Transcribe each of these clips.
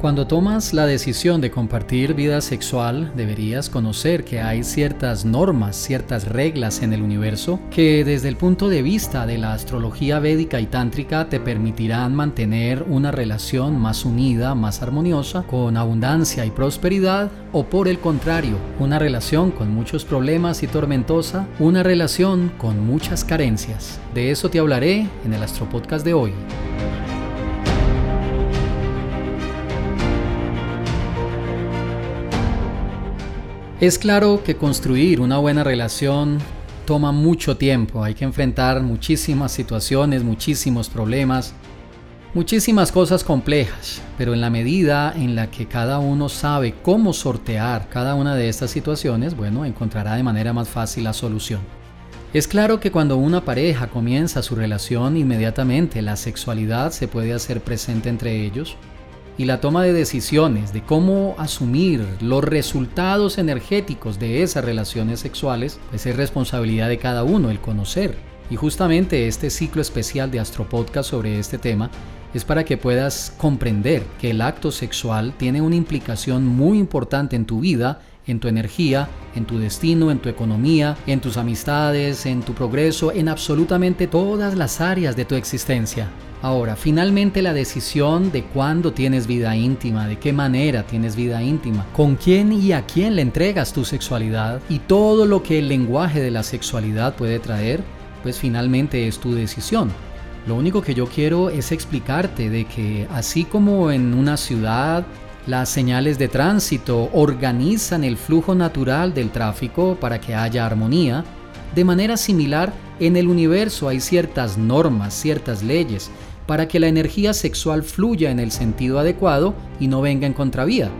Cuando tomas la decisión de compartir vida sexual, deberías conocer que hay ciertas normas, ciertas reglas en el universo que desde el punto de vista de la astrología védica y tántrica te permitirán mantener una relación más unida, más armoniosa, con abundancia y prosperidad, o por el contrario, una relación con muchos problemas y tormentosa, una relación con muchas carencias. De eso te hablaré en el Astropodcast de hoy. Es claro que construir una buena relación toma mucho tiempo, hay que enfrentar muchísimas situaciones, muchísimos problemas, muchísimas cosas complejas, pero en la medida en la que cada uno sabe cómo sortear cada una de estas situaciones, bueno, encontrará de manera más fácil la solución. Es claro que cuando una pareja comienza su relación, inmediatamente la sexualidad se puede hacer presente entre ellos, y la toma de decisiones de cómo asumir los resultados energéticos de esas relaciones sexuales, pues es responsabilidad de cada uno el conocer. Y justamente este ciclo especial de Astropodcast sobre este tema es para que puedas comprender que el acto sexual tiene una implicación muy importante en tu vida, en tu energía, en tu destino, en tu economía, en tus amistades, en tu progreso, en absolutamente todas las áreas de tu existencia. Ahora, finalmente la decisión de cuándo tienes vida íntima, de qué manera tienes vida íntima, con quién y a quién le entregas tu sexualidad y todo lo que el lenguaje de la sexualidad puede traer, pues finalmente es tu decisión. Lo único que yo quiero es explicarte de que así como en una ciudad las señales de tránsito organizan el flujo natural del tráfico para que haya armonía, de manera similar en el universo hay ciertas normas, ciertas leyes, para que la energía sexual fluya en el sentido adecuado y no venga en contravía.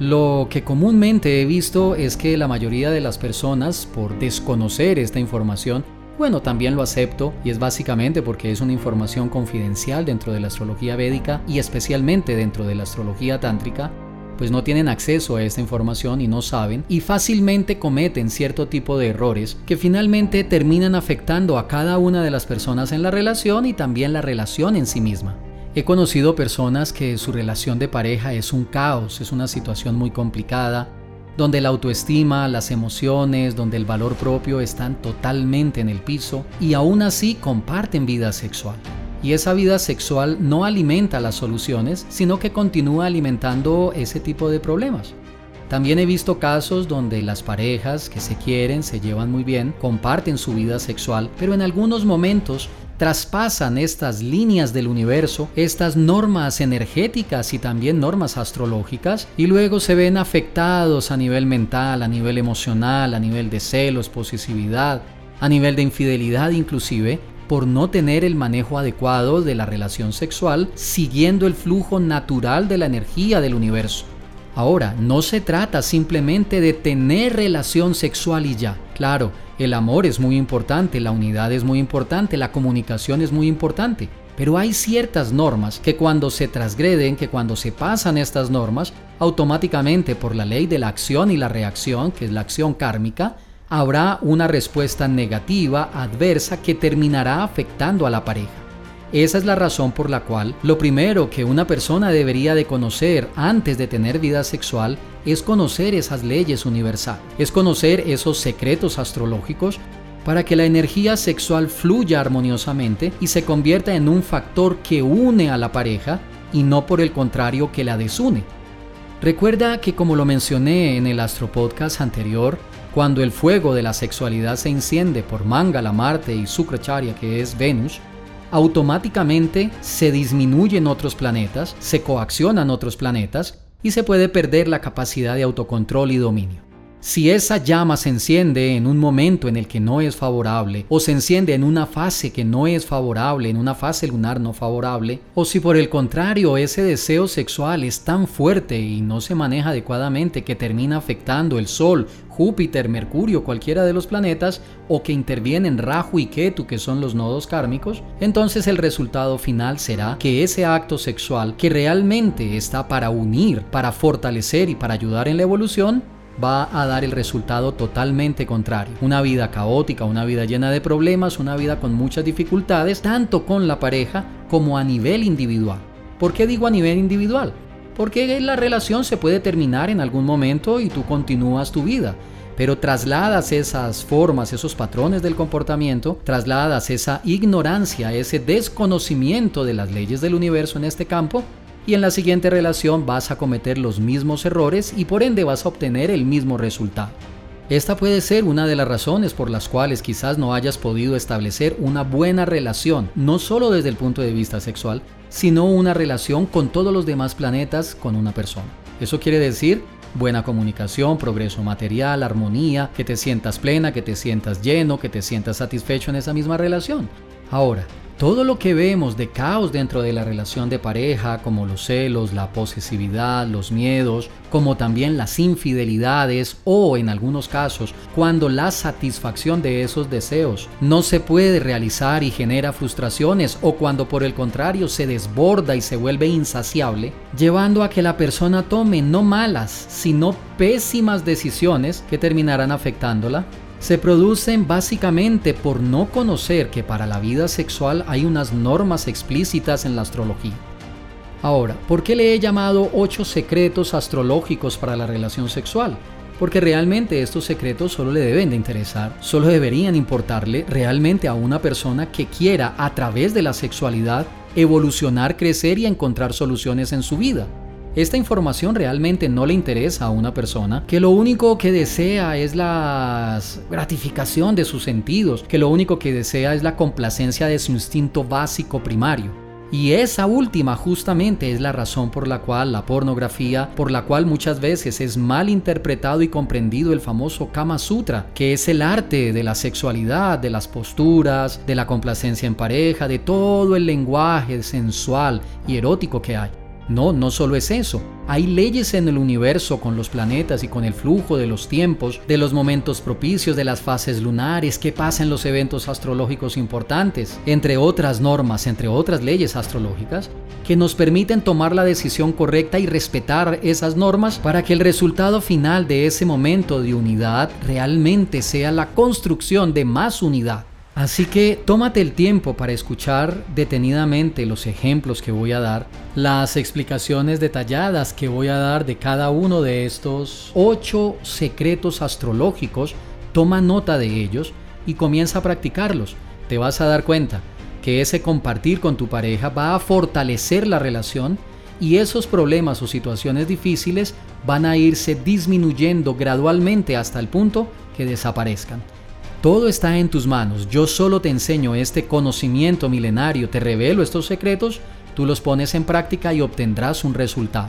Lo que comúnmente he visto es que la mayoría de las personas, por desconocer esta información, bueno, también lo acepto y es básicamente porque es una información confidencial dentro de la astrología védica y especialmente dentro de la astrología tántrica, pues no tienen acceso a esta información y no saben y fácilmente cometen cierto tipo de errores que finalmente terminan afectando a cada una de las personas en la relación y también la relación en sí misma. He conocido personas que su relación de pareja es un caos, es una situación muy complicada, donde la autoestima, las emociones, donde el valor propio están totalmente en el piso y aún así comparten vida sexual y esa vida sexual no alimenta las soluciones, sino que continúa alimentando ese tipo de problemas. También he visto casos donde las parejas que se quieren, se llevan muy bien, comparten su vida sexual, pero en algunos momentos traspasan estas líneas del universo, estas normas energéticas y también normas astrológicas, y luego se ven afectados a nivel mental, a nivel emocional, a nivel de celos, posesividad, a nivel de infidelidad inclusive, por no tener el manejo adecuado de la relación sexual siguiendo el flujo natural de la energía del universo. Ahora, no se trata simplemente de tener relación sexual y ya. Claro, el amor es muy importante, la unidad es muy importante, la comunicación es muy importante. Pero hay ciertas normas que cuando se transgreden, que cuando se pasan estas normas, automáticamente por la ley de la acción y la reacción, que es la acción kármica, habrá una respuesta negativa, adversa, que terminará afectando a la pareja. Esa es la razón por la cual lo primero que una persona debería de conocer antes de tener vida sexual es conocer esas leyes universales, es conocer esos secretos astrológicos para que la energía sexual fluya armoniosamente y se convierta en un factor que une a la pareja y no por el contrario que la desune. Recuerda que como lo mencioné en el Astropodcast anterior, cuando el fuego de la sexualidad se enciende por Mangala, Marte y Sukracharya, que es Venus, automáticamente se disminuyen otros planetas, se coaccionan otros planetas y se puede perder la capacidad de autocontrol y dominio. Si esa llama se enciende en un momento en el que no es favorable, o se enciende en una fase que no es favorable, en una fase lunar no favorable, o si por el contrario ese deseo sexual es tan fuerte y no se maneja adecuadamente que termina afectando el Sol, Júpiter, Mercurio, cualquiera de los planetas, o que intervienen Rahu y Ketu, que son los nodos kármicos, entonces el resultado final será que ese acto sexual que realmente está para unir, para fortalecer y para ayudar en la evolución, va a dar el resultado totalmente contrario. Una vida caótica, una vida llena de problemas, una vida con muchas dificultades, tanto con la pareja como a nivel individual. ¿Por qué digo a nivel individual? Porque la relación se puede terminar en algún momento y tú continúas tu vida. Pero trasladas esas formas, esos patrones del comportamiento, trasladas esa ignorancia, ese desconocimiento de las leyes del universo en este campo, y en la siguiente relación vas a cometer los mismos errores y por ende vas a obtener el mismo resultado. Esta puede ser una de las razones por las cuales quizás no hayas podido establecer una buena relación, no solo desde el punto de vista sexual, sino una relación con todos los demás planetas con una persona. Eso quiere decir buena comunicación, progreso material, armonía, que te sientas plena, que te sientas lleno, que te sientas satisfecho en esa misma relación. Ahora, todo lo que vemos de caos dentro de la relación de pareja, como los celos, la posesividad, los miedos, como también las infidelidades o en algunos casos cuando la satisfacción de esos deseos no se puede realizar y genera frustraciones o cuando por el contrario se desborda y se vuelve insaciable, llevando a que la persona tome no malas, sino pésimas decisiones que terminarán afectándola se producen básicamente por no conocer que para la vida sexual hay unas normas explícitas en la astrología. Ahora, ¿por qué le he llamado ocho secretos astrológicos para la relación sexual? Porque realmente estos secretos solo le deben de interesar, solo deberían importarle realmente a una persona que quiera a través de la sexualidad evolucionar, crecer y encontrar soluciones en su vida. Esta información realmente no le interesa a una persona que lo único que desea es la gratificación de sus sentidos, que lo único que desea es la complacencia de su instinto básico primario. Y esa última justamente es la razón por la cual la pornografía, por la cual muchas veces es mal interpretado y comprendido el famoso Kama Sutra, que es el arte de la sexualidad, de las posturas, de la complacencia en pareja, de todo el lenguaje sensual y erótico que hay. No, no solo es eso. Hay leyes en el universo con los planetas y con el flujo de los tiempos, de los momentos propicios, de las fases lunares, qué pasa los eventos astrológicos importantes, entre otras normas, entre otras leyes astrológicas, que nos permiten tomar la decisión correcta y respetar esas normas para que el resultado final de ese momento de unidad realmente sea la construcción de más unidad. Así que tómate el tiempo para escuchar detenidamente los ejemplos que voy a dar, las explicaciones detalladas que voy a dar de cada uno de estos ocho secretos astrológicos, toma nota de ellos y comienza a practicarlos. Te vas a dar cuenta que ese compartir con tu pareja va a fortalecer la relación y esos problemas o situaciones difíciles van a irse disminuyendo gradualmente hasta el punto que desaparezcan. Todo está en tus manos. Yo solo te enseño este conocimiento milenario, te revelo estos secretos, tú los pones en práctica y obtendrás un resultado.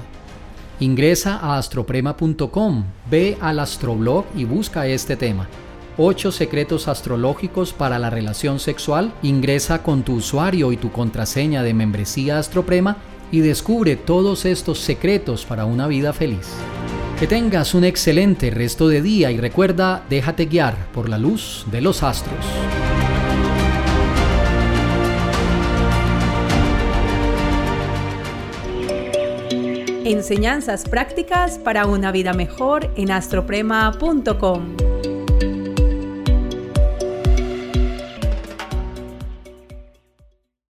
Ingresa a astroprema.com, ve al astroblog y busca este tema. 8 secretos astrológicos para la relación sexual. Ingresa con tu usuario y tu contraseña de membresía Astroprema y descubre todos estos secretos para una vida feliz. Que tengas un excelente resto de día y recuerda, déjate guiar por la luz de los astros. Enseñanzas prácticas para una vida mejor en astroprema.com.